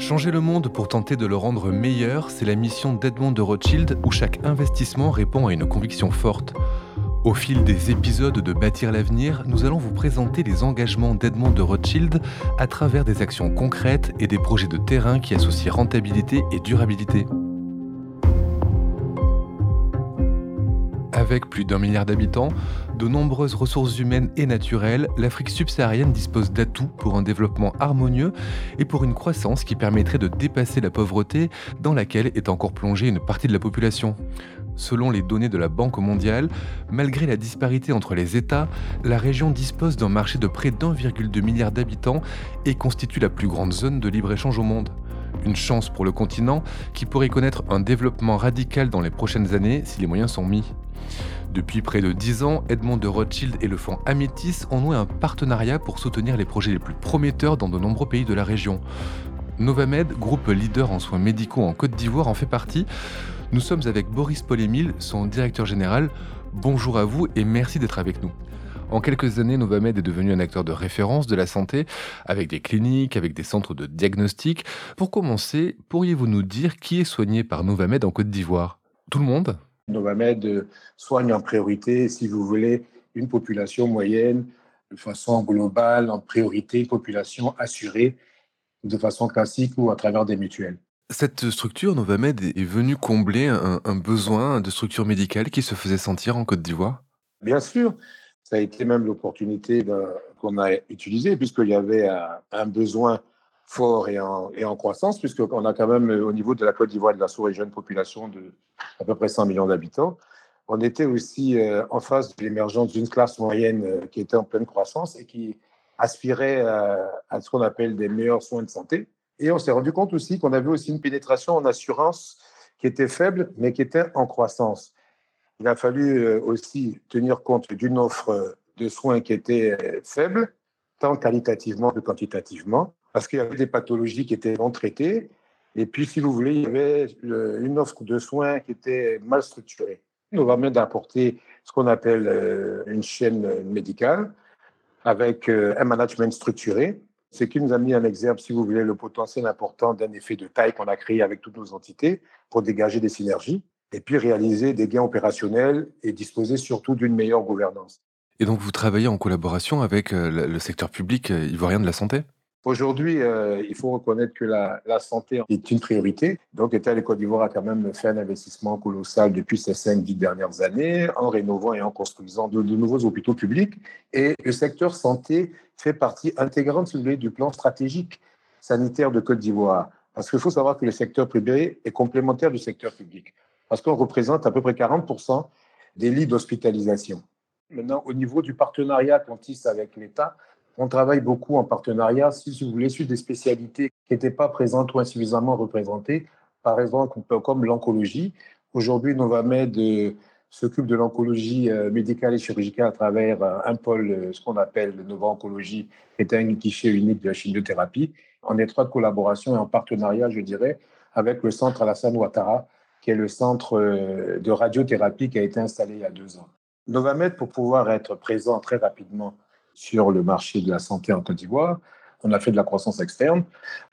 Changer le monde pour tenter de le rendre meilleur, c'est la mission d'Edmond de Rothschild où chaque investissement répond à une conviction forte. Au fil des épisodes de Bâtir l'avenir, nous allons vous présenter les engagements d'Edmond de Rothschild à travers des actions concrètes et des projets de terrain qui associent rentabilité et durabilité. Avec plus d'un milliard d'habitants, de nombreuses ressources humaines et naturelles, l'Afrique subsaharienne dispose d'atouts pour un développement harmonieux et pour une croissance qui permettrait de dépasser la pauvreté dans laquelle est encore plongée une partie de la population. Selon les données de la Banque mondiale, malgré la disparité entre les États, la région dispose d'un marché de près d'1,2 milliard d'habitants et constitue la plus grande zone de libre-échange au monde. Une chance pour le continent qui pourrait connaître un développement radical dans les prochaines années si les moyens sont mis. Depuis près de 10 ans, Edmond de Rothschild et le fonds Amétis ont noué un partenariat pour soutenir les projets les plus prometteurs dans de nombreux pays de la région. Novamed, groupe leader en soins médicaux en Côte d'Ivoire, en fait partie. Nous sommes avec Boris Polémil, son directeur général. Bonjour à vous et merci d'être avec nous. En quelques années, Novamed est devenu un acteur de référence de la santé, avec des cliniques, avec des centres de diagnostic. Pour commencer, pourriez-vous nous dire qui est soigné par Novamed en Côte d'Ivoire? Tout le monde? Novamed soigne en priorité, si vous voulez, une population moyenne de façon globale, en priorité, une population assurée de façon classique ou à travers des mutuelles. Cette structure, Novamed, est venue combler un, besoin de structure médicale qui se faisait sentir en Côte d'Ivoire? Bien sûr, ça a été même l'opportunité qu'on a utilisée, puisqu'il y avait un, besoin fort et en, et croissance, puisqu'on a quand même, au niveau de la Côte d'Ivoire, de la sous-région, une population de à peu près 100 millions d'habitants. On était aussi euh, en face de l'émergence d'une classe moyenne euh, qui était en pleine croissance et qui aspirait à ce qu'on appelle des meilleurs soins de santé. Et on s'est rendu compte aussi qu'on avait aussi une pénétration en assurance qui était faible, mais qui était en croissance. Il a fallu euh, aussi tenir compte d'une offre de soins qui était faible, tant qualitativement que quantitativement, parce qu'il y avait des pathologies qui étaient non traitées. Et puis, si vous voulez, il y avait une offre de soins qui était mal structurée. Nous va même d'apporter ce qu'on appelle euh, une chaîne médicale avec euh, un management structuré ce qui nous a mis en exergue, si vous voulez, le potentiel important d'un effet de taille qu'on a créé avec toutes nos entités pour dégager des synergies et puis réaliser des gains opérationnels et disposer surtout d'une meilleure gouvernance. Et donc vous travaillez en collaboration avec euh, le secteur public euh, ivoirien de la santé? Aujourd'hui, euh, il faut reconnaître que la, santé est une priorité. Donc, l'État de Côte d'Ivoire a quand même fait un investissement colossal depuis ces cinq, dix dernières années en rénovant et en construisant de, nouveaux hôpitaux publics. Et le secteur santé fait partie intégrante, du plan stratégique sanitaire de Côte d'Ivoire. Parce qu'il faut savoir que le secteur privé est complémentaire du secteur public. Parce qu'on représente à peu près 40% des lits d'hospitalisation. Maintenant, au niveau du partenariat qu'on tisse avec l'État, on travaille beaucoup en partenariat, si vous voulez, sur des spécialités qui n'étaient pas présentes ou insuffisamment représentées, par exemple comme l'oncologie. Aujourd'hui, Novamed euh, s'occupe de l'oncologie euh, médicale et chirurgicale à travers euh, un pôle, ce qu'on appelle le Nova Oncologie, qui est un guichet unique de la chimiothérapie, en étroite collaboration et en partenariat, je dirais, avec le centre Alassane Ouattara, qui est le centre de radiothérapie qui a été installé il y a deux ans. Novamed, pour pouvoir être présent très rapidement sur le marché de la santé en Côte d'Ivoire. On a fait de la croissance externe.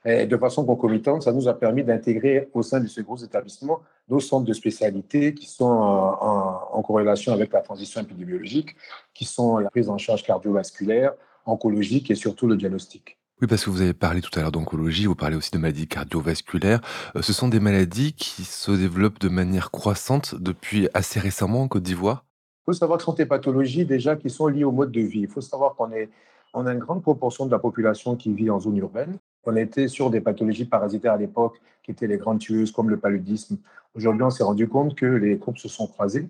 Et de façon concomitante, ça nous a permis d'intégrer au sein de ce gros établissement nos centres de spécialité qui sont en, corrélation avec la transition épidémiologique, qui sont la prise en charge cardiovasculaire, oncologique et surtout le diagnostic. Oui, parce que vous avez parlé tout à l'heure d'oncologie, vous parlez aussi de maladies cardiovasculaires. Euh, ce sont des maladies qui se développent de manière croissante depuis assez récemment en Côte d'Ivoire? Il faut savoir que ce sont des pathologies déjà qui sont liées au mode de vie. Il faut savoir qu'on est, on a une grande proportion de la population qui vit en zone urbaine. On était sur des pathologies parasitaires à l'époque qui étaient les grandes tueuses comme le paludisme. Aujourd'hui, on s'est rendu compte que les courbes se sont croisées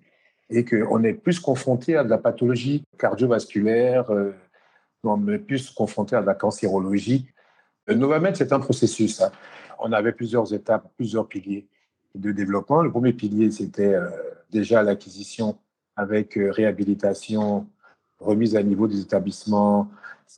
et qu'on est plus confronté à de la pathologie cardiovasculaire, euh, on est plus confronté à la cancérologie. Le Novamed, c'est un processus. Hein. On avait plusieurs étapes, plusieurs piliers de développement. Le premier pilier, c'était euh, déjà l'acquisition avec euh, réhabilitation, remise à niveau des établissements,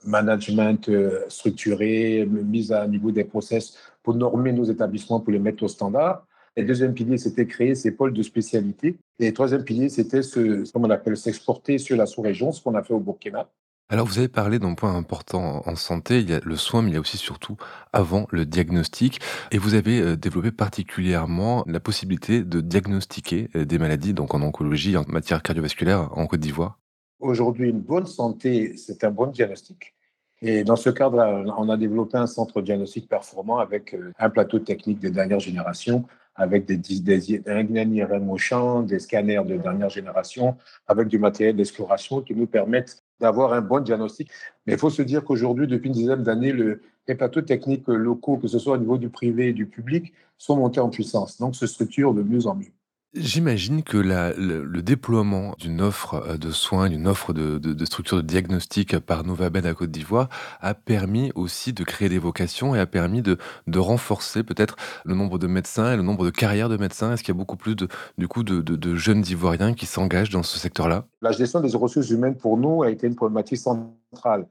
management euh, structuré, mise à niveau des process pour normer nos établissements, pour les mettre au standard. Le deuxième pilier, c'était créer ces pôles de spécialité. Et le troisième pilier, c'était ce, comme on appelle, s'exporter sur la sous-région, ce qu'on a fait au Burkina. Alors vous avez parlé d'un point important en santé, il y a le soin, mais il y a aussi surtout avant le diagnostic. Et vous avez euh, développé particulièrement la possibilité de diagnostiquer euh, des maladies, donc en oncologie, en matière cardiovasculaire en Côte d'Ivoire. Aujourd'hui, une bonne santé, c'est un bon diagnostic. Et dans ce cadre, on a développé un centre diagnostic performant avec euh, un plateau technique de dernière génération, avec des, des, un IRM au champ, des scanners de dernière génération, avec du matériel d'exploration qui nous permettent d'avoir un bon diagnostic. Mais il faut se dire qu'aujourd'hui, depuis une dizaine d'années, le, les plateaux techniques locaux, que ce soit au niveau du privé et du public, sont montés en puissance. Donc, se structurent de mieux en mieux. J'imagine que le, déploiement d'une offre euh, de soins, d'une offre de, de, de, diagnostic par Novamed à Côte d'Ivoire a permis aussi de créer des vocations et a permis de, renforcer peut-être le nombre de médecins et le nombre de carrières de médecins. Est-ce qu'il y a beaucoup plus de, du coup de jeunes Ivoiriens qui s'engagent dans ce secteur-là? La gestion des ressources humaines pour nous a été une problématique centrale.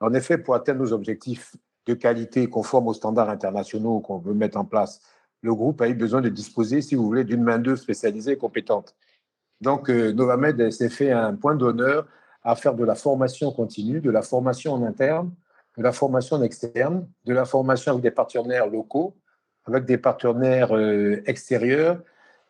En effet, pour atteindre nos objectifs de qualité conformes aux standards internationaux qu'on veut mettre en place, le groupe a eu besoin de disposer, si vous voulez, d'une main-d'œuvre spécialisée et compétente. Donc, euh, Novamed s'est fait un point d'honneur à faire de la formation continue, de la formation en interne, de la formation en externe, de la formation avec des partenaires locaux, avec des partenaires euh, extérieurs.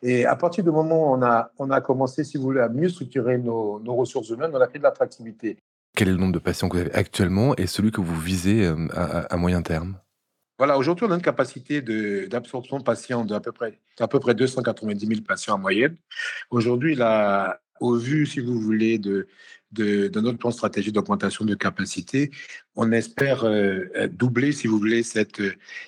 Et à partir du moment où on a, commencé, si vous voulez, à mieux structurer nos, ressources humaines, on a fait de l'attractivité. Quel est le nombre de patients que vous avez actuellement et celui que vous visez euh, à moyen terme? Voilà, aujourd'hui, on a une capacité d'absorption de, patients d'à peu près, à peu près 290 000 patients en moyenne. Aujourd'hui, là, au vu, si vous voulez, de, de, de notre plan stratégique d'augmentation de capacité, on espère euh, doubler, si vous voulez, cette,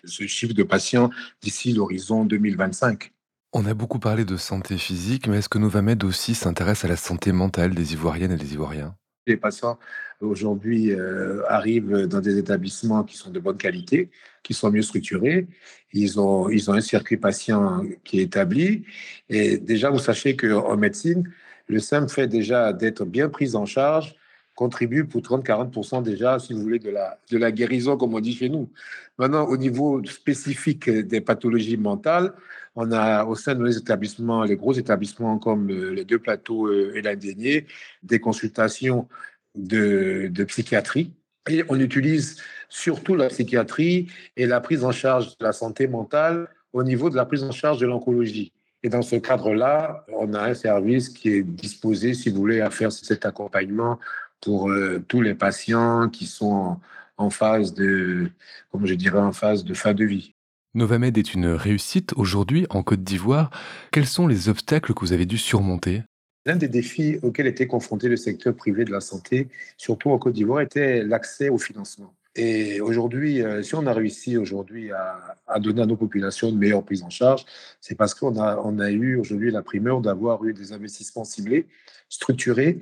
ce chiffre de patients d'ici l'horizon 2025. On a beaucoup parlé de santé physique, mais est-ce que Novamed aussi s'intéresse à la santé mentale des Ivoiriennes et des Ivoiriens? Les patients aujourd'hui euh, arrivent dans des établissements qui sont de bonne qualité, qui sont mieux structurés. Ils ont, ils ont un circuit patient qui est établi. Et déjà, vous sachez qu'en médecine, le simple fait déjà d'être bien pris en charge contribue pour 30-40% déjà, si vous voulez, de la, de la guérison, comme on dit chez nous. Maintenant, au niveau spécifique des pathologies mentales, on a au sein de nos établissements, les gros établissements comme euh, les deux plateaux euh, et l'Indénier, des consultations de, de psychiatrie. Et on utilise surtout la psychiatrie et la prise en charge de la santé mentale au niveau de la prise en charge de l'oncologie. Et dans ce cadre-là, on a un service qui est disposé, si vous voulez, à faire cet accompagnement pour euh, tous les patients qui sont en, en, phase de, comme je dirais, en phase de fin de vie. Novamed est une réussite aujourd'hui en Côte d'Ivoire. Quels sont les obstacles que vous avez dû surmonter? L'un des défis auxquels était confronté le secteur privé de la santé, surtout en Côte d'Ivoire, était l'accès au financement. Et aujourd'hui, euh, si on a réussi aujourd'hui à, à, donner à nos populations une meilleure prise en charge, c'est parce qu'on a, on a eu aujourd'hui la primeur d'avoir eu des investissements ciblés, structurés,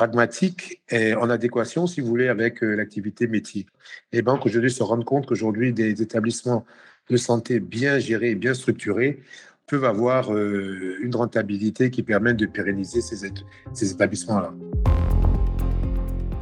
pragmatiques et en adéquation, si vous voulez, avec euh, l'activité métier. Les banques aujourd'hui se rendent compte qu'aujourd'hui, des établissements de santé bien gérés bien structurés peuvent avoir euh, une rentabilité qui permet de pérenniser ces, ces établissements-là.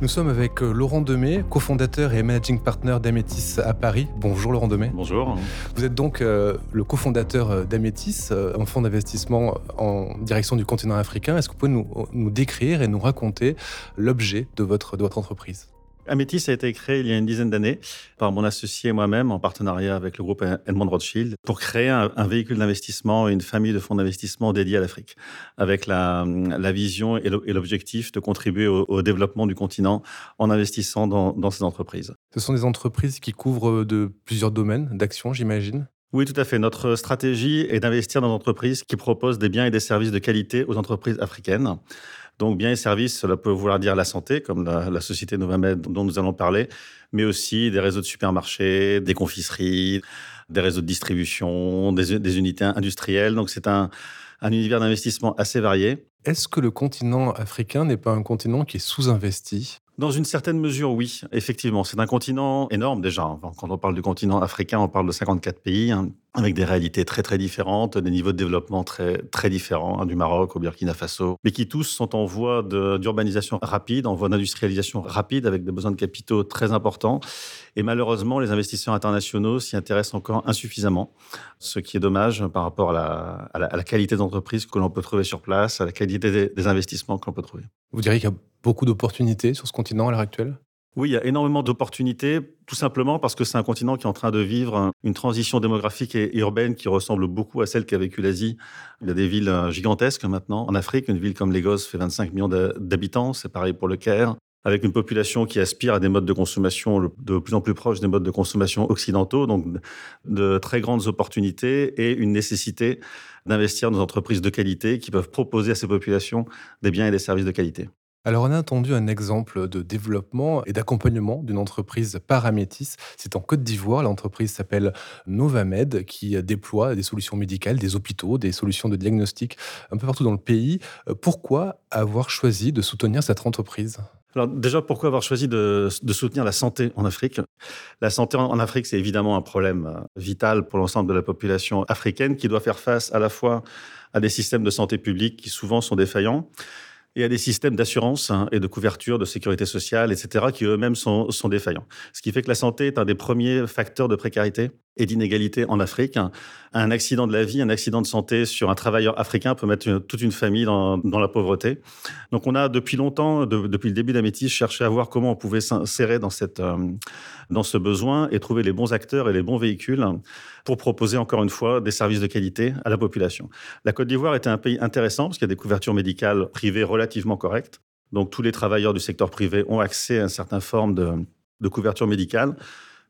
Nous sommes avec euh, Laurent Demey, cofondateur et managing partner d'Amétis à Paris. Bonjour Laurent Demey. Bonjour. Vous êtes donc euh, le cofondateur d'Amétis, un fonds d'investissement en direction du continent africain. Est-ce que vous pouvez nous, nous décrire et nous raconter l'objet de votre, de votre entreprise? Amétis a été créé il y a une dizaine d'années par mon associé et moi-même en partenariat avec le groupe Edmond Rothschild pour créer un, un véhicule d'investissement et une famille de fonds d'investissement dédiés à l'Afrique avec la, la vision et l'objectif de contribuer au, au, développement du continent en investissant dans, dans ces entreprises. Ce sont des entreprises qui couvrent de plusieurs domaines d'action, j'imagine? Oui, tout à fait. Notre stratégie est d'investir dans des entreprises qui proposent des biens et des services de qualité aux entreprises africaines. Donc, biens et services, cela peut vouloir dire la santé, comme la, société Novamed dont nous allons parler, mais aussi des réseaux de supermarchés, des confiseries, des réseaux de distribution, des, unités industrielles. Donc, c'est un univers d'investissement assez varié. Est-ce que le continent africain n'est pas un continent qui est sous-investi? Dans une certaine mesure, oui, effectivement. C'est un continent énorme déjà. Quand on parle du continent africain, on parle de 54 pays, hein, avec des réalités très très différentes, des niveaux de développement très très différents, hein, du Maroc au Burkina Faso, mais qui tous sont en voie d'urbanisation rapide, en voie d'industrialisation rapide, avec des besoins de capitaux très importants. Et malheureusement, les investisseurs internationaux s'y intéressent encore insuffisamment, ce qui est dommage par rapport à la, à la, qualité d'entreprise que l'on peut trouver sur place, à la qualité des, des investissements que l'on peut trouver. Vous diriez qu'il y a beaucoup d'opportunités sur ce continent à l'heure actuelle? Oui, il y a énormément d'opportunités, tout simplement parce que c'est un continent qui est en train de vivre une transition démographique et urbaine qui ressemble beaucoup à celle qu'a vécu l'Asie. Il y a des villes euh, gigantesques maintenant. En Afrique, une ville comme Lagos fait 25 millions d'habitants, c'est pareil pour le Caire avec une population qui aspire à des modes de consommation de plus en plus proches des modes de consommation occidentaux, donc de très grandes opportunités et une nécessité d'investir dans des entreprises de qualité qui peuvent proposer à ces populations des biens et des services de qualité. Alors, on a entendu un exemple de développement et d'accompagnement d'une entreprise Paramétis. C'est en Côte d'Ivoire. L'entreprise s'appelle Novamed, qui déploie des solutions médicales, des hôpitaux, des solutions de diagnostic un peu partout dans le pays. Pourquoi avoir choisi de soutenir cette entreprise? Alors déjà, pourquoi avoir choisi de, soutenir la santé en Afrique? La santé en Afrique, c'est évidemment un problème euh, vital pour l'ensemble de la population africaine qui doit faire face à la fois à des systèmes de santé publique qui souvent sont défaillants et à des systèmes d'assurance hein, et de couverture, de sécurité sociale, etc., qui eux-mêmes sont, sont, défaillants. Ce qui fait que la santé est un des premiers facteurs de précarité et d'inégalité en Afrique. Un accident de la vie, un accident de santé sur un travailleur africain peut mettre toute une famille dans, dans la pauvreté. Donc on a depuis longtemps, depuis le début d'Amétis, cherché à voir comment on pouvait s'insérer dans, cette, euh, dans ce besoin et trouver les bons acteurs et les bons véhicules pour proposer encore une fois des services de qualité à la population. La Côte d'Ivoire était un pays intéressant parce qu'il y a des couvertures médicales privées relativement correctes. Donc tous les travailleurs du secteur privé ont accès à une certaine forme de, de couverture médicale.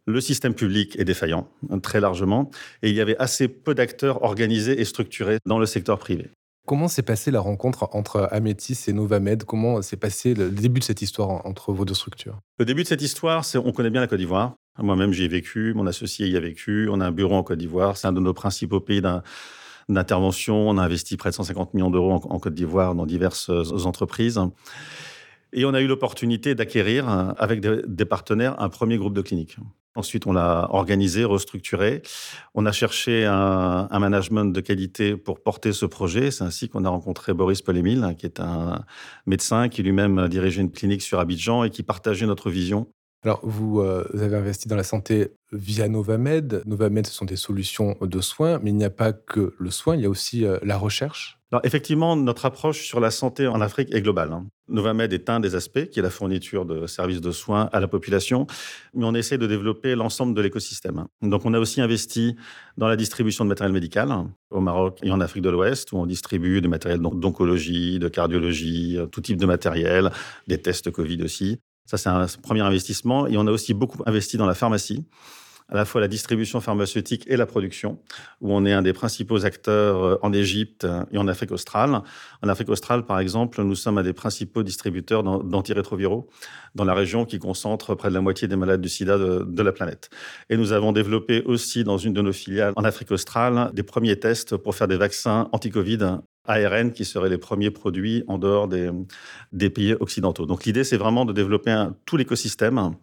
Le système public est défaillant, très largement, et il y avait assez peu d'acteurs organisés et structurés dans le secteur privé. Comment s'est passée la rencontre entre Amétis et Novamed? Comment s'est passé le début de cette histoire entre vos deux structures? Le début de cette histoire, c'est on connaît bien la Côte d'Ivoire. Moi-même, j'y ai vécu, mon associé y a vécu. On a un bureau en Côte d'Ivoire. C'est un de nos principaux pays d'intervention. On a investi près de 150 millions d'euros en Côte d'Ivoire dans diverses entreprises. Et on a eu l'opportunité d'acquérir, avec des partenaires, un premier groupe de cliniques. Ensuite, on l'a organisé, restructuré. On a cherché un, management de qualité pour porter ce projet. C'est ainsi qu'on a rencontré Boris Polémil, qui est un médecin qui lui-même dirigeait une clinique sur Abidjan et qui partageait notre vision alors, vous, euh, avez investi dans la santé via Novamed. Novamed, ce sont des solutions de soins, mais il n'y a pas que le soin, il y a aussi euh, la recherche. Alors, effectivement, notre approche sur la santé en Afrique est globale. Hein. Novamed est un des aspects, qui est la fourniture de services de soins à la population, mais on essaie de développer l'ensemble de l'écosystème. Donc, on a aussi investi dans la distribution de matériel médical au Maroc et en Afrique de l'Ouest, où on distribue du matériel d'oncologie, de cardiologie, tout type de matériel, des tests Covid aussi. Ça, c'est un premier investissement. Et on a aussi beaucoup investi dans la pharmacie, à la fois la distribution pharmaceutique et la production, où on est un des principaux acteurs euh, en Égypte et en Afrique australe. En Afrique australe, par exemple, nous sommes un des principaux distributeurs d'antirétroviraux dans la région qui concentre près de la moitié des malades du sida de, la planète. Et nous avons développé aussi dans une de nos filiales en Afrique australe des premiers tests pour faire des vaccins anti-Covid ARN qui seraient les premiers produits en dehors des, pays occidentaux. Donc l'idée, c'est vraiment de développer tout l'écosystème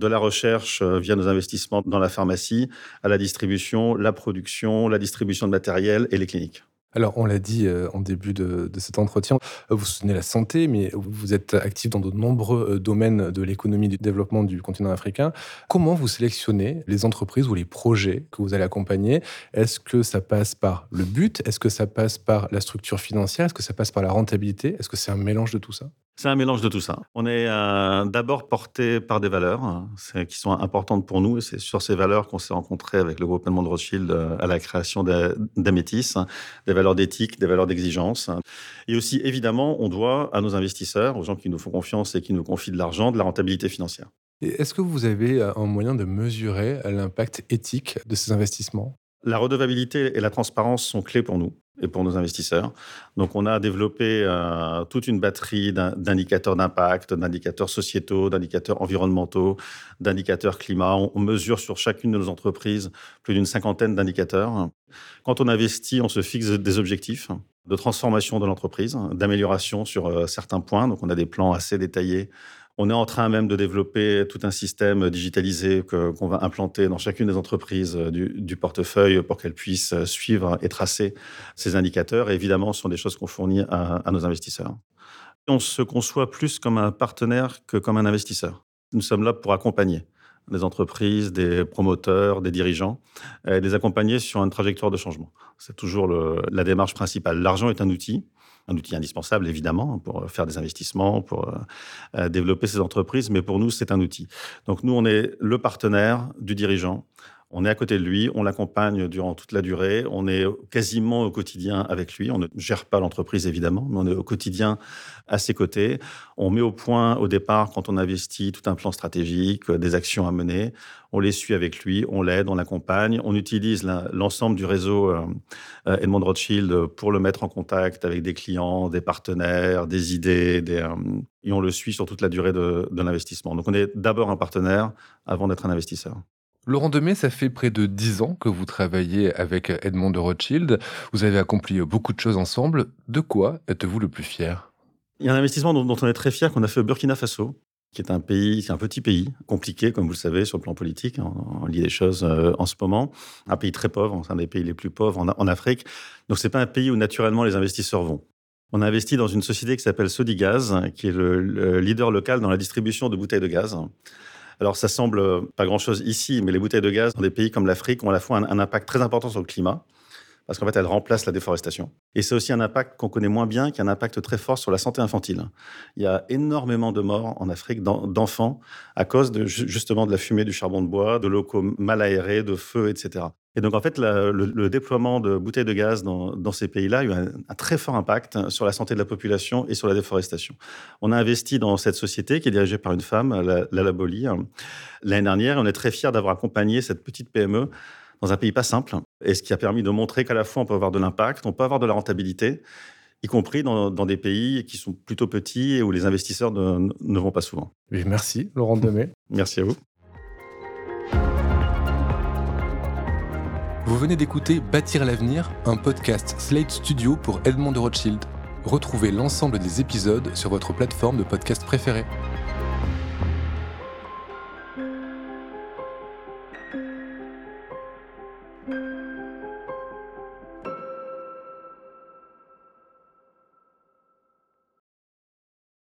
de la recherche euh, via nos investissements dans la pharmacie, à la distribution, la production, la distribution de matériel et les cliniques. Alors, on l'a dit euh, en début de, cet entretien, euh, vous soutenez la santé, mais vous êtes actif dans de nombreux domaines de l'économie du développement du continent africain. Comment vous sélectionnez les entreprises ou les projets que vous allez accompagner? Est-ce que ça passe par le but? Est-ce que ça passe par la structure financière? Est-ce que ça passe par la rentabilité? Est-ce que c'est un mélange de tout ça? C'est un mélange de tout ça. On est d'abord porté par des valeurs hein, qui sont importantes pour nous. Et c'est sur ces valeurs qu'on s'est rencontré avec le groupe de Rothschild à la création d'Amétis. Des valeurs d'éthique, des valeurs d'exigence. Et aussi, évidemment, on doit à nos investisseurs, aux gens qui nous font confiance et qui nous confient de l'argent, de la rentabilité financière. Est-ce que vous avez un moyen de mesurer l'impact éthique de ces investissements? La redevabilité et la transparence sont clés pour nous et pour nos investisseurs. Donc, on a développé euh, toute une batterie d'indicateurs d'impact, d'indicateurs sociétaux, d'indicateurs environnementaux, d'indicateurs climat. On, mesure sur chacune de nos entreprises plus d'une cinquantaine d'indicateurs. Quand on investit, on se fixe des objectifs de transformation de l'entreprise, d'amélioration sur euh, certains points. Donc, on a des plans assez détaillés on est en train même de développer tout un système digitalisé qu'on va implanter dans chacune des entreprises euh, du, portefeuille pour qu'elles puissent euh, suivre et tracer ces indicateurs. Et évidemment, ce sont des choses qu'on fournit à, nos investisseurs. On se conçoit plus comme un partenaire que comme un investisseur. Nous sommes là pour accompagner des entreprises, des promoteurs, des dirigeants, et les accompagner sur une trajectoire de changement. C'est toujours la démarche principale. L'argent est un outil, un outil indispensable, évidemment, pour faire des investissements, pour développer ces entreprises, mais pour nous, c'est un outil. Donc nous, on est le partenaire du dirigeant on est à côté de lui, on l'accompagne durant toute la durée, on est quasiment au quotidien avec lui. On ne gère pas l'entreprise évidemment, mais on est au quotidien à ses côtés. On met au point au départ, quand on investit, tout un plan stratégique, euh, des actions à mener. On les suit avec lui, on l'aide, on l'accompagne. On utilise l'ensemble du réseau euh, euh, Edmond Rothschild pour le mettre en contact avec des clients, des partenaires, des idées, et on le suit sur toute la durée de l'investissement. Donc on est d'abord un partenaire avant d'être un investisseur. Laurent Demey, ça fait près de dix ans que vous travaillez avec Edmond de Rothschild. Vous avez accompli beaucoup de choses ensemble. De quoi êtes-vous le plus fier? Il y a un investissement dont, on est très fier qu'on a fait au Burkina Faso, qui est un pays, c'est un petit pays, compliqué, comme vous le savez, sur le plan politique. On, lit des choses euh, en ce moment. Un pays très pauvre, c'est un des pays les plus pauvres en, Afrique. Donc, c'est pas un pays où naturellement les investisseurs vont. On a investi dans une société qui s'appelle Sodigaz, qui est le leader local dans la distribution de bouteilles de gaz. Alors, ça semble pas grand-chose ici, mais les bouteilles de gaz dans des pays comme l'Afrique ont à la fois un, impact très important sur le climat, parce qu'en fait, elles remplacent la déforestation. Et c'est aussi un impact qu'on connaît moins bien, qui a un impact très fort sur la santé infantile. Il y a énormément de morts en Afrique d'enfants à cause de, justement de la fumée du charbon de bois, de locaux mal aérés, de feux, etc. Et donc, en fait, le, déploiement de bouteilles de gaz dans, ces pays-là a eu un, très fort impact sur la santé de la population et sur la déforestation. On a investi dans cette société qui est dirigée par une femme, la, la hein, l'année dernière. Et on est très fiers d'avoir accompagné cette petite PME dans un pays pas simple. Et ce qui a permis de montrer qu'à la fois, on peut avoir de l'impact, on peut avoir de la rentabilité, y compris dans, des pays qui sont plutôt petits et où les investisseurs ne, ne vont pas souvent. merci, Laurent Demey. merci à vous. Vous venez d'écouter Bâtir l'avenir, un podcast Slate Studio pour Edmond de Rothschild. Retrouvez l'ensemble des épisodes sur votre plateforme de podcast préférée.